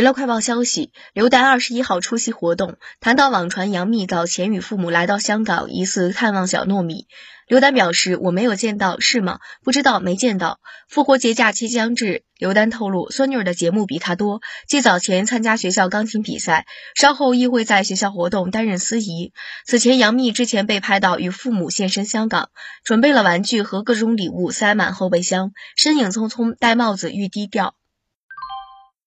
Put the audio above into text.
娱乐快报消息刘丹二十一号出席活动谈到网传杨幂早前与父母来到香港疑似探望小糯米。刘丹表示我没有见到是吗？不知道没见到。复活节假期将至刘丹透露孙女儿的节目比他多既早前参加学校钢琴比赛稍后亦会在学校活动担任司仪。此前杨幂之前被拍到与父母现身香港准备了玩具和各种礼物塞满后备箱身影匆匆戴帽子欲低调